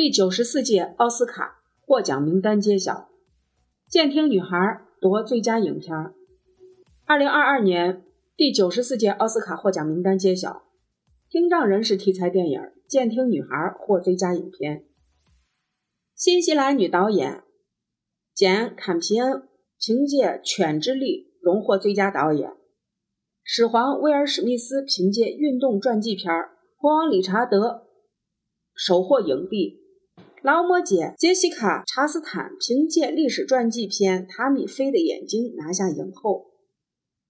第九十四届奥斯卡获奖名单揭晓，《监听女孩》夺最佳影片。二零二二年第九十四届奥斯卡获奖名单揭晓，听障人士题材电影《监听女孩》获最佳影片。新西兰女导演简·坎皮恩凭借《犬之力》荣获最佳导演，始皇威尔·史密斯凭借运动传记片《国王理查德》首获影帝。劳模姐杰西卡·查斯坦凭借历史传记片《塔米菲的眼睛》拿下影后。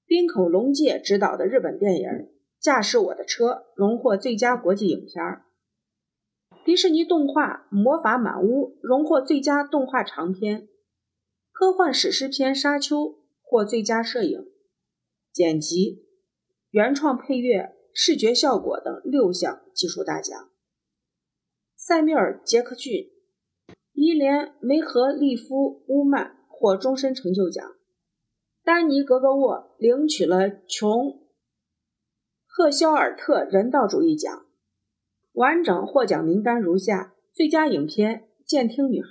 滨口龙介执导的日本电影《驾驶我的车》荣获最佳国际影片。迪士尼动画《魔法满屋》荣获最佳动画长片。科幻史诗片《沙丘》获最佳摄影、剪辑、原创配乐、视觉效果等六项技术大奖。塞缪尔·杰克逊、伊莲·梅和利夫乌曼获终身成就奖。丹尼·格格沃领取了琼·赫肖尔特人道主义奖。完整获奖名单如下：最佳影片《监听女孩》，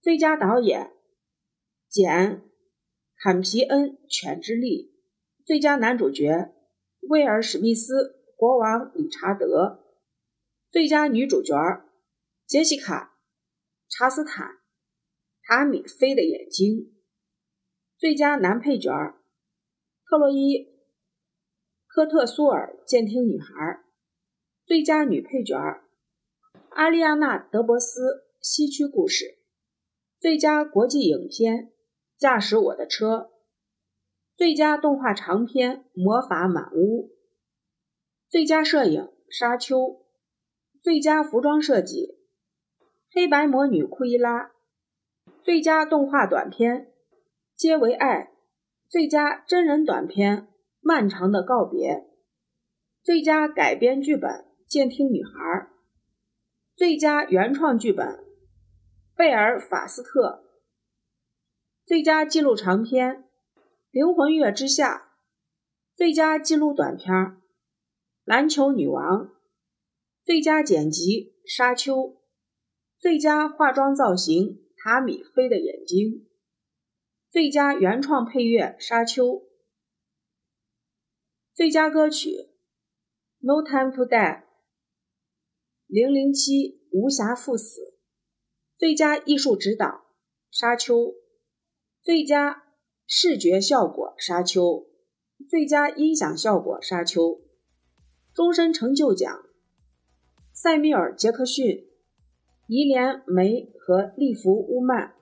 最佳导演简·坎皮恩《犬之力》，最佳男主角威尔·史密斯《国王理查德》。最佳女主角杰西卡·查斯坦，《塔米菲的眼睛》。最佳男配角特洛伊·科特苏尔，《监听女孩》。最佳女配角阿丽亚娜·德伯斯，《西区故事》。最佳国际影片《驾驶我的车》。最佳动画长片《魔法满屋》。最佳摄影《沙丘》。最佳服装设计，《黑白魔女库伊拉》；最佳动画短片，《皆为爱》；最佳真人短片，《漫长的告别》；最佳改编剧本，《监听女孩》；最佳原创剧本，《贝尔法斯特》；最佳纪录长片，《灵魂月之下》；最佳纪录短片，《篮球女王》。最佳剪辑《沙丘》，最佳化妆造型《塔米菲的眼睛》，最佳原创配乐《沙丘》，最佳歌曲《No Time to Die》，零零七无暇赴死，最佳艺术指导《沙丘》，最佳视觉效果《沙丘》，最佳音响效果《沙丘》，终身成就奖。塞米尔·杰克逊、伊莲·梅和利弗乌曼。